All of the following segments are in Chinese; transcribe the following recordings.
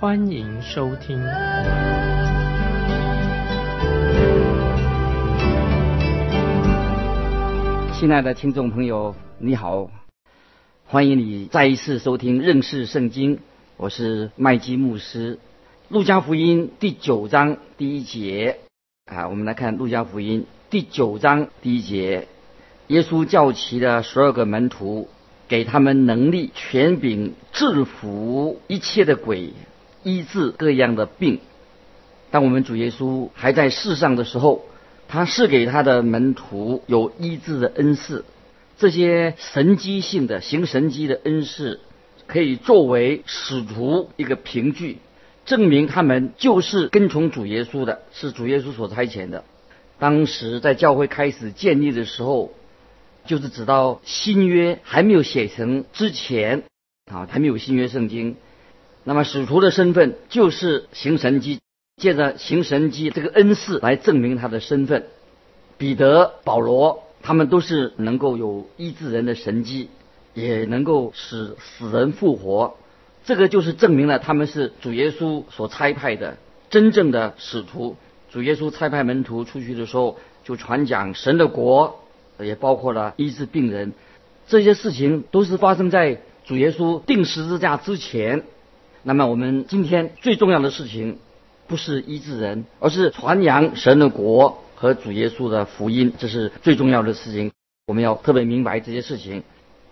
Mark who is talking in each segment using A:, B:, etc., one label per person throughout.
A: 欢迎收听。
B: 亲爱的听众朋友，你好，欢迎你再一次收听认识圣经，我是麦基牧师。路加福音第九章第一节啊，我们来看路加福音。第九章第一节，耶稣叫齐的十二个门徒，给他们能力、权柄，制服一切的鬼，医治各样的病。当我们主耶稣还在世上的时候，他是给他的门徒有医治的恩赐。这些神机性的行神机的恩赐，可以作为使徒一个凭据，证明他们就是跟从主耶稣的，是主耶稣所差遣的。当时在教会开始建立的时候，就是直到新约还没有写成之前，啊，还没有新约圣经。那么使徒的身份就是行神迹，借着行神迹这个恩赐来证明他的身份。彼得、保罗他们都是能够有医治人的神迹，也能够使死人复活。这个就是证明了他们是主耶稣所差派的真正的使徒。主耶稣差派门徒出去的时候，就传讲神的国，也包括了医治病人。这些事情都是发生在主耶稣定十字架之前。那么我们今天最重要的事情，不是医治人，而是传扬神的国和主耶稣的福音，这是最重要的事情。我们要特别明白这些事情。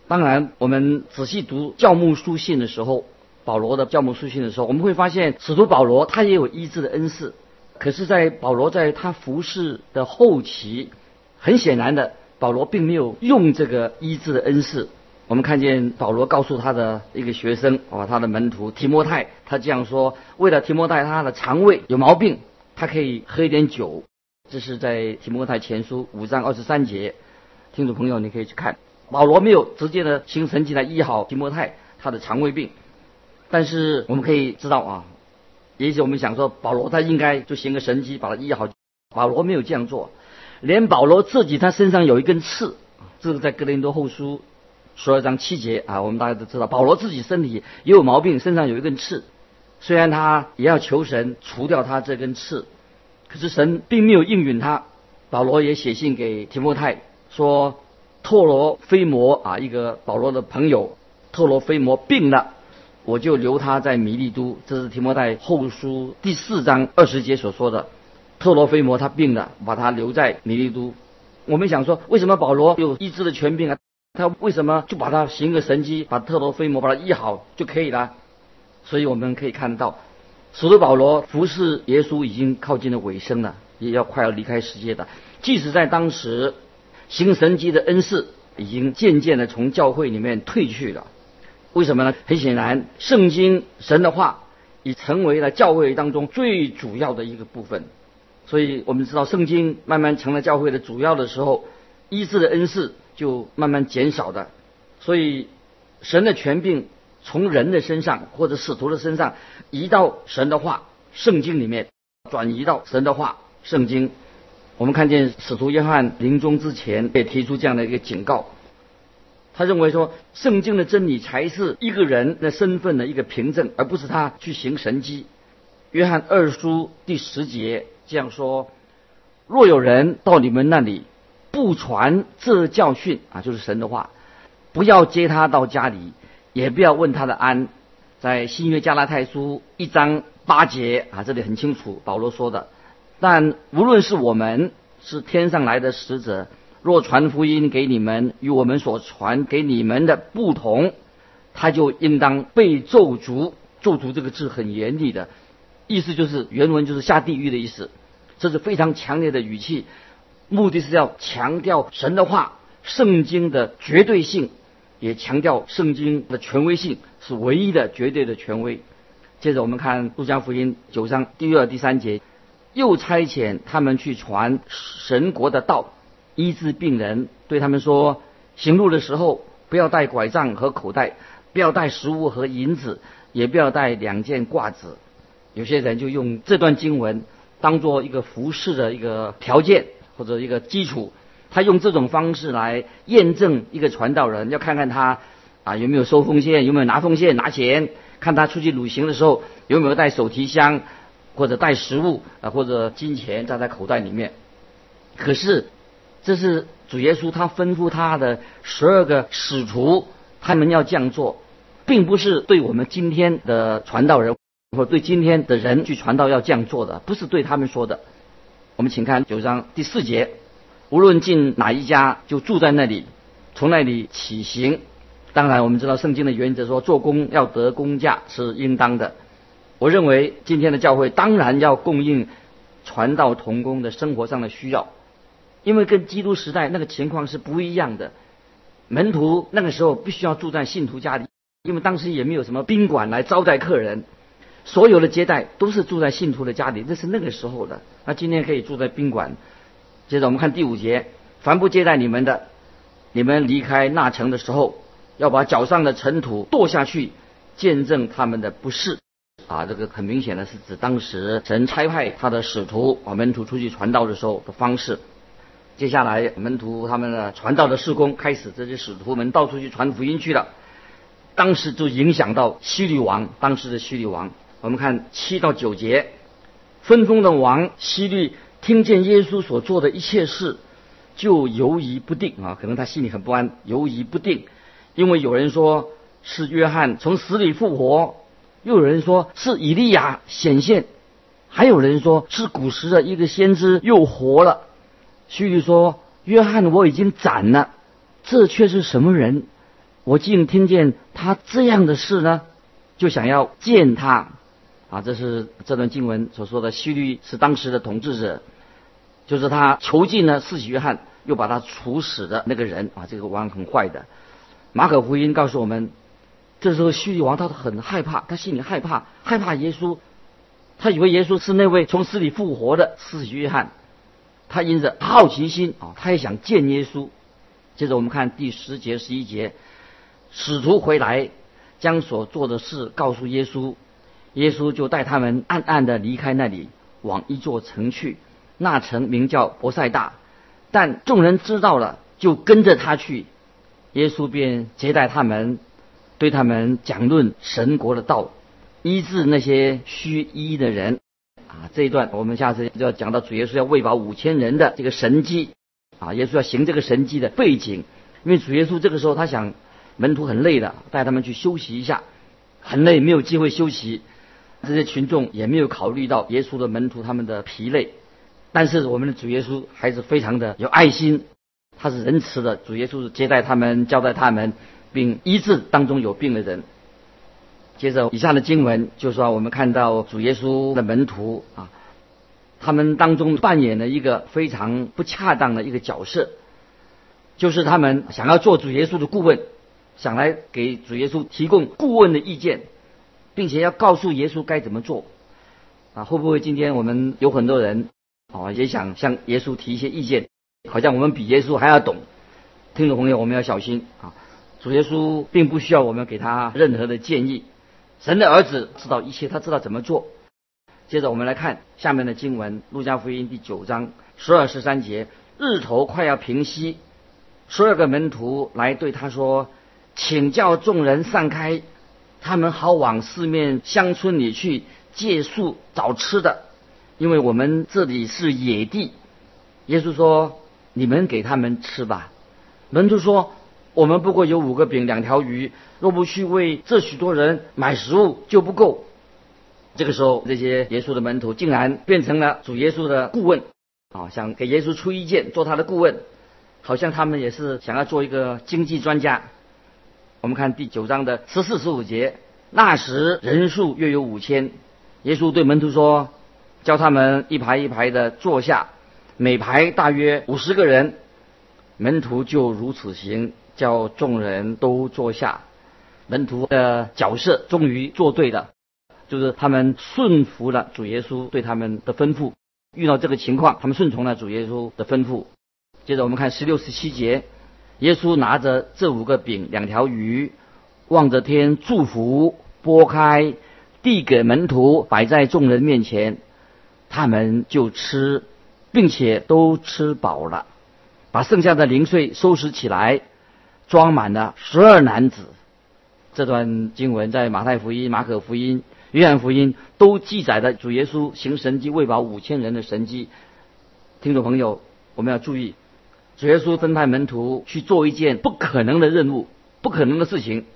B: 当然，我们仔细读教牧书信的时候，保罗的教牧书信的时候，我们会发现使徒保罗他也有医治的恩赐。可是，在保罗在他服侍的后期，很显然的，保罗并没有用这个医治的恩赐。我们看见保罗告诉他的一个学生，啊，他的门徒提摩太，他这样说：为了提摩太他的肠胃有毛病，他可以喝一点酒。这是在提摩太前书五章二十三节。听众朋友，你可以去看，保罗没有直接的行神迹来医好提摩太他的肠胃病，但是我们可以知道啊。也许我们想说，保罗他应该就行个神迹把他医好。保罗没有这样做，连保罗自己他身上有一根刺，这个在格林多后书十二章七节啊，我们大家都知道，保罗自己身体也有毛病，身上有一根刺。虽然他也要求神除掉他这根刺，可是神并没有应允他。保罗也写信给提摩太说，特罗菲摩啊，一个保罗的朋友，特罗菲摩病了。我就留他在米利都，这是提摩太后书第四章二十节所说的。特罗菲摩他病了，把他留在米利都。我们想说，为什么保罗有医治的权柄啊？他为什么就把他行个神迹，把特罗菲摩把他医好就可以了？所以我们可以看到，使徒保罗服侍耶稣已经靠近了尾声了，也要快要离开世界的。即使在当时，行神迹的恩赐已经渐渐的从教会里面退去了。为什么呢？很显然，圣经神的话已成为了教会当中最主要的一个部分。所以我们知道，圣经慢慢成了教会的主要的时候，医治的恩赐就慢慢减少的。所以，神的权柄从人的身上或者使徒的身上移到神的话、圣经里面，转移到神的话、圣经。我们看见使徒约翰临终之前也提出这样的一个警告。他认为说，圣经的真理才是一个人的身份的一个凭证，而不是他去行神迹。约翰二书第十节这样说：若有人到你们那里不传这教训啊，就是神的话，不要接他到家里，也不要问他的安。在新约加拉太书一章八节啊，这里很清楚保罗说的。但无论是我们是天上来的使者。若传福音给你们与我们所传给你们的不同，他就应当被咒诅。咒诅这个字很严厉的，意思就是原文就是下地狱的意思。这是非常强烈的语气，目的是要强调神的话、圣经的绝对性，也强调圣经的权威性是唯一的、绝对的权威。接着我们看路加福音九章第二、第三节，又差遣他们去传神国的道，医治病人，对他们说：行路的时候不要带拐杖和口袋，不要带食物和银子，也不要带两件褂子。有些人就用这段经文当做一个服饰的一个条件或者一个基础，他用这种方式来验证一个传道人，要看看他啊有没有收奉献，有没有拿奉献拿钱。看他出去旅行的时候有没有带手提箱，或者带食物啊，或者金钱在在口袋里面。可是这是主耶稣他吩咐他的十二个使徒，他们要这样做，并不是对我们今天的传道人或对今天的人去传道要这样做的，不是对他们说的。我们请看九章第四节，无论进哪一家，就住在那里，从那里起行。当然，我们知道圣经的原则说，做工要得工价是应当的。我认为今天的教会当然要供应传道同工的生活上的需要，因为跟基督时代那个情况是不一样的。门徒那个时候必须要住在信徒家里，因为当时也没有什么宾馆来招待客人，所有的接待都是住在信徒的家里，这是那个时候的。那今天可以住在宾馆。接着我们看第五节，凡不接待你们的，你们离开那城的时候。要把脚上的尘土跺下去，见证他们的不是。啊，这个很明显的是指当时神差派他的使徒啊门徒出去传道的时候的方式。接下来门徒他们的传道的事工开始，这些使徒们到处去传福音去了。当时就影响到希律王，当时的希律王。我们看七到九节，分封的王希律听见耶稣所做的一切事，就犹疑不定啊，可能他心里很不安，犹疑不定。因为有人说是约翰从死里复活，又有人说是以利亚显现，还有人说是古时的一个先知又活了。西律说：“约翰我已经斩了，这却是什么人？我竟听见他这样的事呢？就想要见他。”啊，这是这段经文所说的。希律是当时的统治者，就是他囚禁了四喜约翰，又把他处死的那个人啊，这个王很坏的。马可福音告诉我们，这时候叙利王他很害怕，他心里害怕，害怕耶稣，他以为耶稣是那位从死里复活的四喜约翰，他因着好奇心啊，他也想见耶稣。接着我们看第十节、十一节，使徒回来，将所做的事告诉耶稣，耶稣就带他们暗暗的离开那里，往一座城去，那城名叫伯赛大，但众人知道了，就跟着他去。耶稣便接待他们，对他们讲论神国的道，医治那些虚医的人。啊，这一段我们下次就要讲到主耶稣要喂饱五千人的这个神迹。啊，耶稣要行这个神迹的背景，因为主耶稣这个时候他想门徒很累的，带他们去休息一下，很累没有机会休息。这些群众也没有考虑到耶稣的门徒他们的疲累，但是我们的主耶稣还是非常的有爱心。他是仁慈的，主耶稣是接待他们，交代他们，并医治当中有病的人。接着，以下的经文就是说，我们看到主耶稣的门徒啊，他们当中扮演了一个非常不恰当的一个角色，就是他们想要做主耶稣的顾问，想来给主耶稣提供顾问的意见，并且要告诉耶稣该怎么做。啊，会不会今天我们有很多人啊，也想向耶稣提一些意见？好像我们比耶稣还要懂，听众朋友，我们要小心啊！主耶稣并不需要我们给他任何的建议，神的儿子知道一切，他知道怎么做。接着我们来看下面的经文，《路加福音》第九章十二十三节：日头快要平息，十二个门徒来对他说：“请叫众人散开，他们好往四面乡村里去借宿找吃的，因为我们这里是野地。”耶稣说。你们给他们吃吧。门徒说：“我们不过有五个饼两条鱼，若不去为这许多人买食物，就不够。”这个时候，这些耶稣的门徒竟然变成了主耶稣的顾问，啊，想给耶稣出意见，做他的顾问，好像他们也是想要做一个经济专家。我们看第九章的十四、十五节，那时人数约有五千。耶稣对门徒说：“叫他们一排一排的坐下。”每排大约五十个人，门徒就如此行，叫众人都坐下。门徒的角色终于做对了，就是他们顺服了主耶稣对他们的吩咐。遇到这个情况，他们顺从了主耶稣的吩咐。接着我们看十六、十七节，耶稣拿着这五个饼、两条鱼，望着天祝福，拨开，递给门徒，摆在众人面前，他们就吃，并且都吃饱了，把剩下的零碎收拾起来，装满了十二男子。这段经文在马太福音、马可福音。约翰福音都记载了主耶稣行神迹喂饱五千人的神迹。听众朋友，我们要注意，主耶稣分派门徒去做一件不可能的任务、不可能的事情，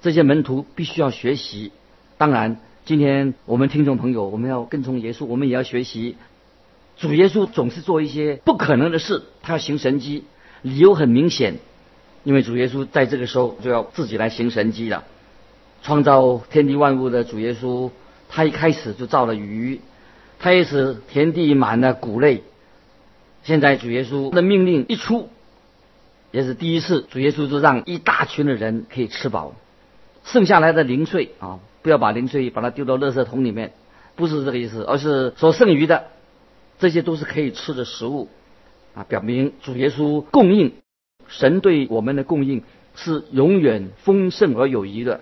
B: 这些门徒必须要学习。当然，今天我们听众朋友，我们要跟从耶稣，我们也要学习。主耶稣总是做一些不可能的事，他要行神迹，理由很明显，因为主耶稣在这个时候就要自己来行神迹了。创造天地万物的主耶稣，他一开始就造了鱼，他也使田地满了谷类。现在主耶稣的命令一出，也是第一次，主耶稣就让一大群的人可以吃饱，剩下来的零碎啊，不要把零碎把它丢到垃圾桶里面，不是这个意思，而是所剩余的，这些都是可以吃的食物啊，表明主耶稣供应，神对我们的供应是永远丰盛而有余的。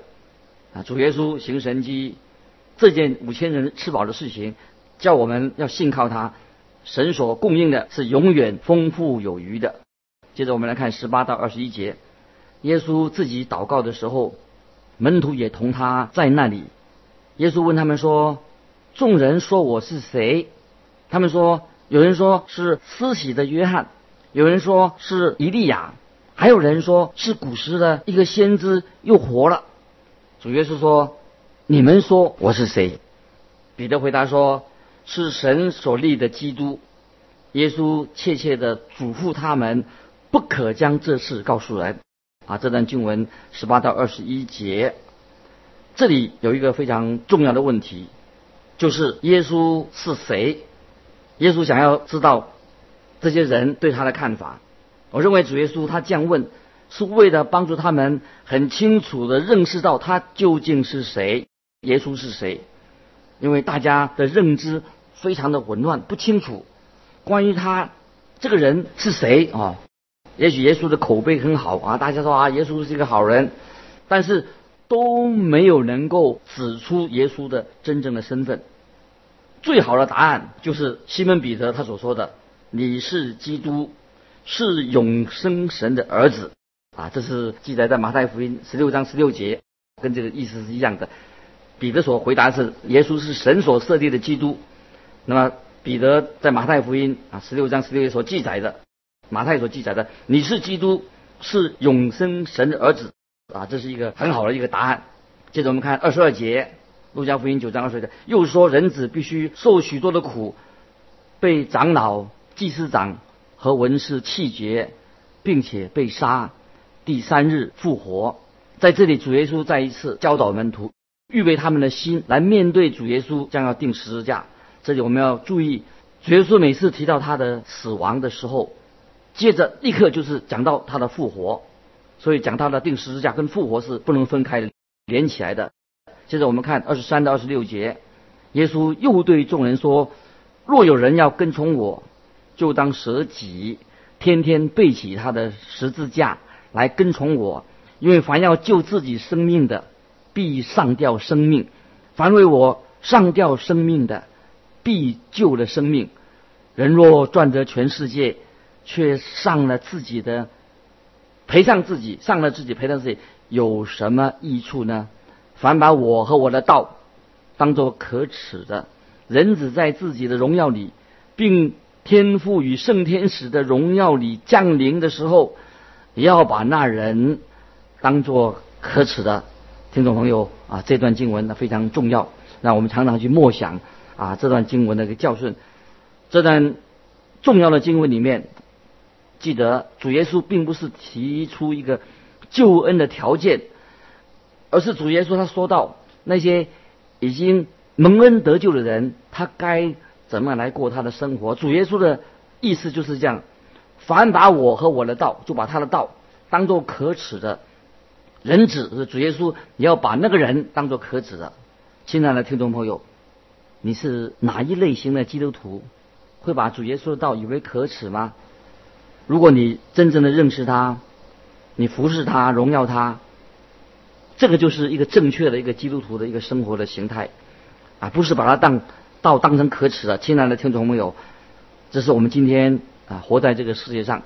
B: 啊，主耶稣行神迹，这件五千人吃饱的事情，叫我们要信靠他。神所供应的是永远丰富有余的。接着我们来看十八到二十一节，耶稣自己祷告的时候，门徒也同他在那里。耶稣问他们说：“众人说我是谁？”他们说：“有人说是施洗的约翰，有人说是以利亚，还有人说是古时的一个先知又活了。”主耶稣说：“你们说我是谁？”彼得回答说：“是神所立的基督。”耶稣切切的嘱咐他们，不可将这事告诉人。啊，这段经文十八到二十一节，这里有一个非常重要的问题，就是耶稣是谁？耶稣想要知道这些人对他的看法。我认为主耶稣他这样问。是为了帮助他们很清楚的认识到他究竟是谁，耶稣是谁？因为大家的认知非常的混乱，不清楚关于他这个人是谁啊？也许耶稣的口碑很好啊，大家说啊，耶稣是一个好人，但是都没有能够指出耶稣的真正的身份。最好的答案就是西门彼得他所说的：“你是基督，是永生神的儿子。”啊，这是记载在马太福音十六章十六节，跟这个意思是一样的。彼得所回答是：耶稣是神所设立的基督。那么彼得在马太福音啊十六章十六节所记载的，马太所记载的，你是基督，是永生神的儿子啊，这是一个很好的一个答案。接着我们看二十二节，路加福音九章二十二节，又说人子必须受许多的苦，被长老、祭司长和文士弃绝，并且被杀。第三日复活，在这里主耶稣再一次教导门徒，预备他们的心来面对主耶稣将要定十字架。这里我们要注意，耶稣每次提到他的死亡的时候，接着立刻就是讲到他的复活，所以讲他的定十字架跟复活是不能分开的，连起来的。接着我们看二十三到二十六节，耶稣又对众人说：“若有人要跟从我，就当舍己，天天背起他的十字架。”来跟从我，因为凡要救自己生命的，必上吊生命；凡为我上吊生命的，必救了生命。人若赚得全世界，却上了自己的，赔上自己，上了自己赔上自己，有什么益处呢？凡把我和我的道当作可耻的，人子在自己的荣耀里，并天赋与圣天使的荣耀里降临的时候。也要把那人当做可耻的听众朋友啊，这段经文呢非常重要，让我们常常去默想啊这段经文的一个教训。这段重要的经文里面，记得主耶稣并不是提出一个救恩的条件，而是主耶稣他说到那些已经蒙恩得救的人，他该怎么来过他的生活。主耶稣的意思就是这样。凡把我和我的道，就把他的道当做可耻的人子，是主耶稣，你要把那个人当做可耻的。亲爱的听众朋友，你是哪一类型的基督徒？会把主耶稣的道以为可耻吗？如果你真正的认识他，你服侍他，荣耀他，这个就是一个正确的一个基督徒的一个生活的形态啊，不是把它当道当成可耻的。亲爱的听众朋友，这是我们今天啊活在这个世界上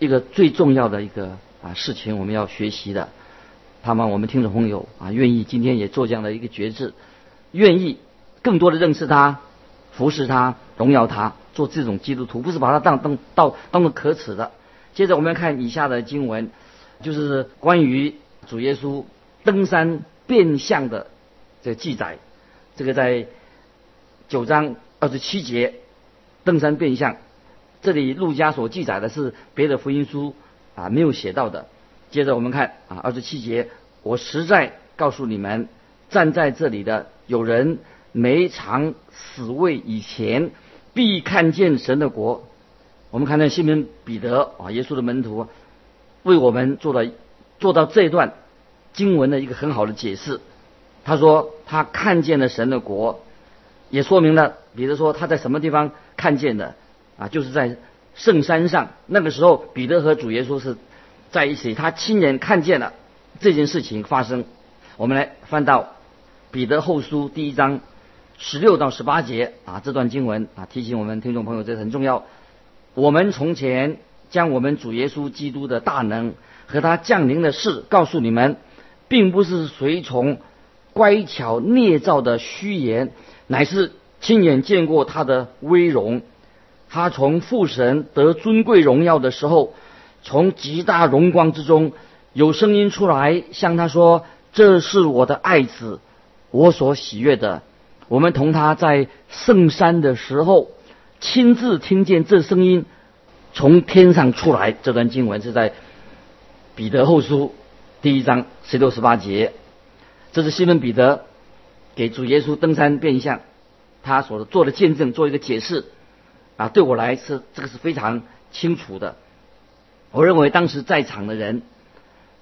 B: 一个最重要的一个啊事情，我们要学习的。盼望我们听众朋友啊愿意今天也做这样的一个决志，愿意更多的认识他。服侍他，荣耀他，做这种基督徒，不是把他当当当当做可耻的。接着我们要看以下的经文，就是关于主耶稣登山变相的这个记载。这个在九章二十七节，登山变相。这里路加所记载的是别的福音书啊没有写到的。接着我们看啊二十七节，我实在告诉你们，站在这里的有人。没尝死味以前，必看见神的国。我们看到西门彼得啊，耶稣的门徒，为我们做了做到这段经文的一个很好的解释。他说他看见了神的国，也说明了彼得说他在什么地方看见的啊，就是在圣山上。那个时候彼得和主耶稣是在一起，他亲眼看见了这件事情发生。我们来翻到彼得后书第一章。十六到十八节啊，这段经文啊，提醒我们听众朋友，这很重要。我们从前将我们主耶稣基督的大能和他降临的事告诉你们，并不是随从乖巧捏造的虚言，乃是亲眼见过他的威荣。他从父神得尊贵荣耀的时候，从极大荣光之中有声音出来，向他说：“这是我的爱子，我所喜悦的。”我们同他在圣山的时候，亲自听见这声音从天上出来。这段经文是在彼得后书第一章十六十八节。这是西门彼得给主耶稣登山变相，他所做的见证，做一个解释。啊，对我来是这个是非常清楚的。我认为当时在场的人。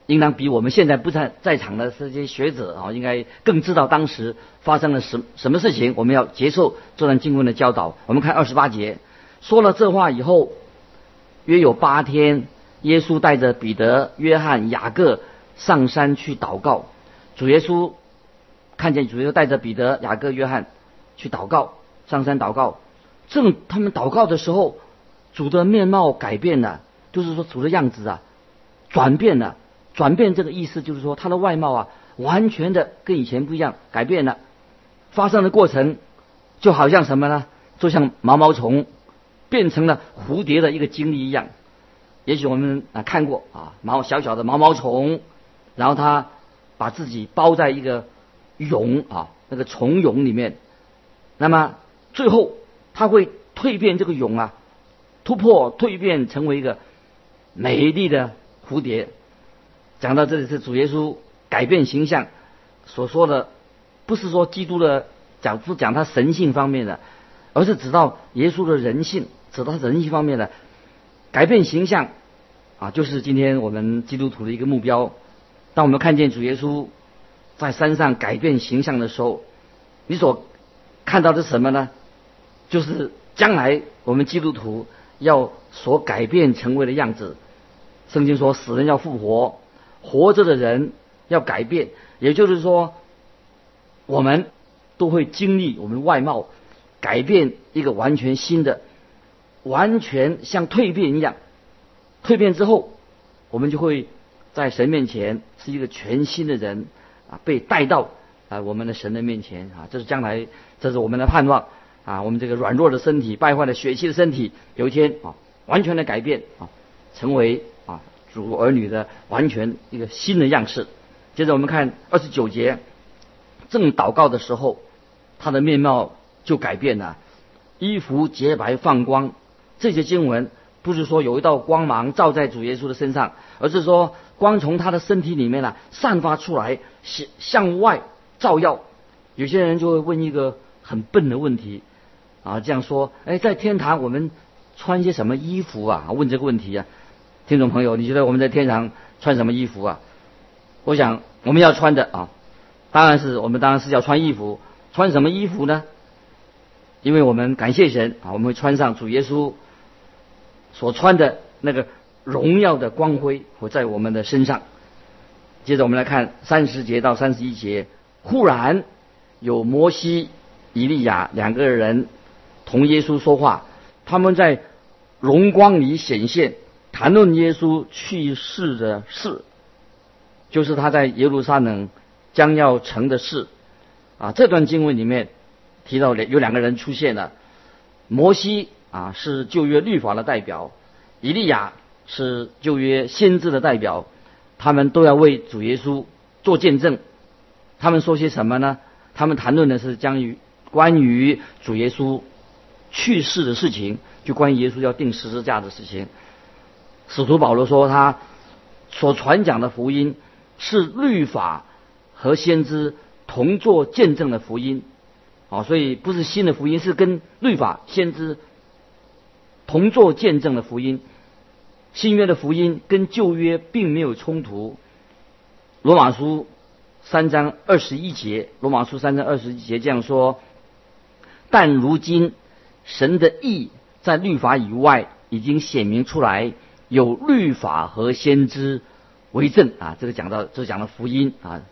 B: 应当比我们现在不在在场的这些学者啊，应该更知道当时发生了什什么事情。我们要接受这段经文的教导。我们看二十八节，说了这话以后，约有八天，耶稣带着彼得、约翰、雅各上山去祷告。主耶稣看见主耶稣带着彼得、雅各、约翰去祷告，上山祷告。正他们祷告的时候，主的面貌改变了，就是说主的样子啊转变了。转变这个意思就是说，他的外貌啊，完全的跟以前不一样，改变了。发生的过程就好像什么呢？就像毛毛虫变成了蝴蝶的一个经历一样。也许我们啊看过啊毛小小的毛毛虫，然后它把自己包在一个蛹啊那个虫蛹里面，那么最后它会蜕变这个蛹啊，突破蜕变成为一个美丽的蝴蝶。讲到这里是主耶稣改变形象所说的，不是说基督的讲不讲他神性方面的，而是指到耶稣的人性，指到人性方面的改变形象啊，就是今天我们基督徒的一个目标。当我们看见主耶稣在山上改变形象的时候，你所看到的什么呢？就是将来我们基督徒要所改变成为的样子。圣经说，死人要复活。活着的人要改变，也就是说，我们都会经历我们外貌改变一个完全新的，完全像蜕变一样。蜕变之后，我们就会在神面前是一个全新的人啊，被带到啊我们的神的面前啊，这是将来，这是我们的盼望啊。我们这个软弱的身体、败坏的血气的身体，有一天啊，完全的改变啊，成为啊。主儿女的完全一个新的样式。接着我们看二十九节，正祷告的时候，他的面貌就改变了，衣服洁白放光。这些经文不是说有一道光芒照在主耶稣的身上，而是说光从他的身体里面呢散发出来，向向外照耀。有些人就会问一个很笨的问题啊，这样说：哎，在天堂我们穿些什么衣服啊？问这个问题啊。听众朋友，你觉得我们在天上穿什么衣服啊？我想我们要穿的啊，当然是我们当然是要穿衣服，穿什么衣服呢？因为我们感谢神啊，我们会穿上主耶稣所穿的那个荣耀的光辉，会在我们的身上。接着我们来看三十节到三十一节，忽然有摩西、以利亚两个人同耶稣说话，他们在荣光里显现，谈论耶稣去世的事，就是他在耶路撒冷将要成的事。啊，这段经文里面提到有两个人出现了，摩西啊是旧约律法的代表，以利亚是旧约先知的代表。他们都要为主耶稣做见证。他们说些什么呢？他们谈论的是将于关于主耶稣去世的事情，就关于耶稣要定十字架的事情。使徒保罗说，他所传讲的福音是律法和先知同作见证的福音。啊，所以不是新的福音，是跟律法、先知同作见证的福音。新约的福音跟旧约并没有冲突。罗马书三章二十一节，罗马书三章二十一节这样说：但如今神的意在律法以外已经显明出来，有律法和先知为证啊。这个讲到，这讲了福音啊，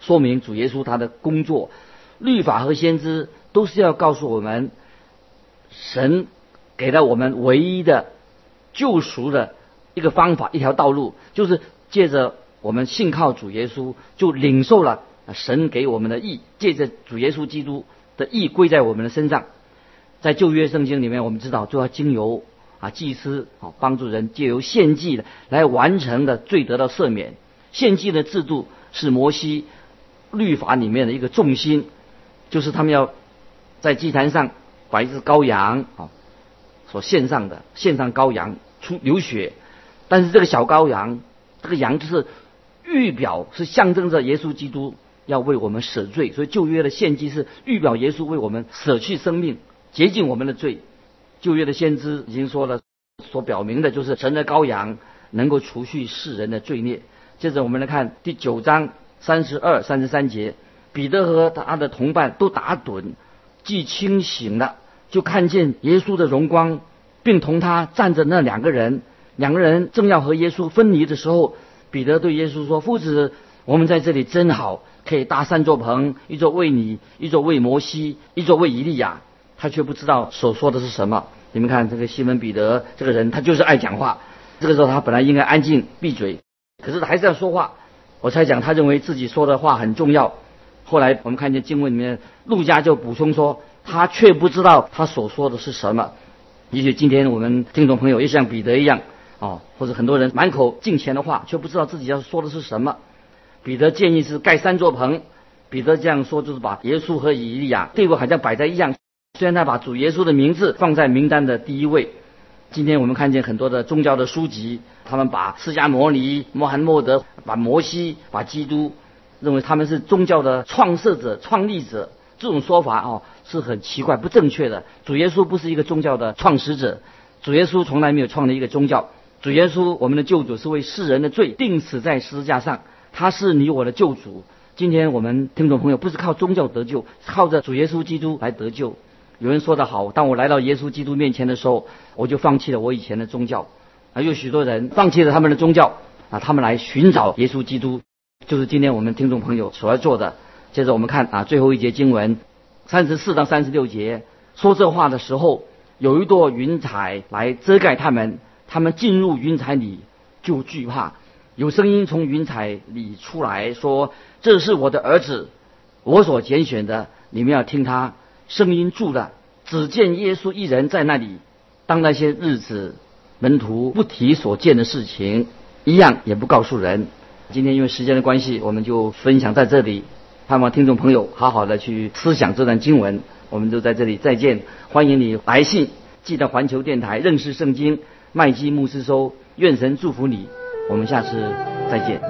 B: 说明主耶稣他的工作。律法和先知都是要告诉我们，神给了我们唯一的救赎的。一个方法，一条道路，就是借着我们信靠主耶稣，就领受了神给我们的义，借着主耶稣基督的义归在我们的身上。在旧约圣经里面，我们知道就要经由啊祭司啊帮助人借由献祭的来完成的罪得到赦免。献祭的制度是摩西律法里面的一个重心，就是他们要在祭坛上把一只羔羊啊所献上的，献上羔羊出流血。但是这个小羔羊，这个羊就是预表，是象征着耶稣基督要为我们舍罪，所以旧约的献祭是预表耶稣为我们舍去生命，洁净我们的罪。旧约的先知已经说了，所表明的就是神的羔羊能够除去世人的罪孽。接着我们来看第九章三十二、三十三节，彼得和他的同伴都打盹，既清醒了，就看见耶稣的荣光，并同他站着那两个人。两个人正要和耶稣分离的时候，彼得对耶稣说：“父子，我们在这里真好，可以搭三座棚，一座为你，一座为摩西，一座为以利亚。”他却不知道所说的是什么。你们看这个西门彼得这个人，他就是爱讲话。这个时候他本来应该安静闭嘴，可是他还是要说话。我猜想他认为自己说的话很重要。后来我们看见经文里面，陆家就补充说，他却不知道他所说的是什么。也许今天我们听众朋友也像彼得一样。哦，或者很多人满口敬钱的话，却不知道自己要说的是什么。彼得建议是盖三座棚。彼得这样说，就是把耶稣和以利亚地位好像摆在一样。虽然他把主耶稣的名字放在名单的第一位。今天我们看见很多的宗教的书籍，他们把释迦牟尼、穆罕默德、把摩西、把基督，认为他们是宗教的创设者、创立者。这种说法哦是很奇怪、不正确的。主耶稣不是一个宗教的创始者，主耶稣从来没有创立一个宗教。主耶稣，我们的救主是为世人的罪定死在十字架上，他是你我的救主。今天我们听众朋友不是靠宗教得救，靠着主耶稣基督来得救。有人说得好，当我来到耶稣基督面前的时候，我就放弃了我以前的宗教。啊，有许多人放弃了他们的宗教，啊，他们来寻找耶稣基督，就是今天我们听众朋友所要做的。接着我们看啊，最后一节经文，三十四到三十六节，说这话的时候，有一朵云彩来遮盖他们。他们进入云彩里就惧怕，有声音从云彩里出来说：“这是我的儿子，我所拣选的，你们要听他声音住了。”只见耶稣一人在那里。当那些日子，门徒不提所见的事情，一样也不告诉人。今天因为时间的关系，我们就分享在这里。盼望听众朋友好好的去思想这段经文。我们就在这里再见。欢迎你来信寄到环球电台认识圣经。麦基牧师说：“愿神祝福你，我们下次再见。”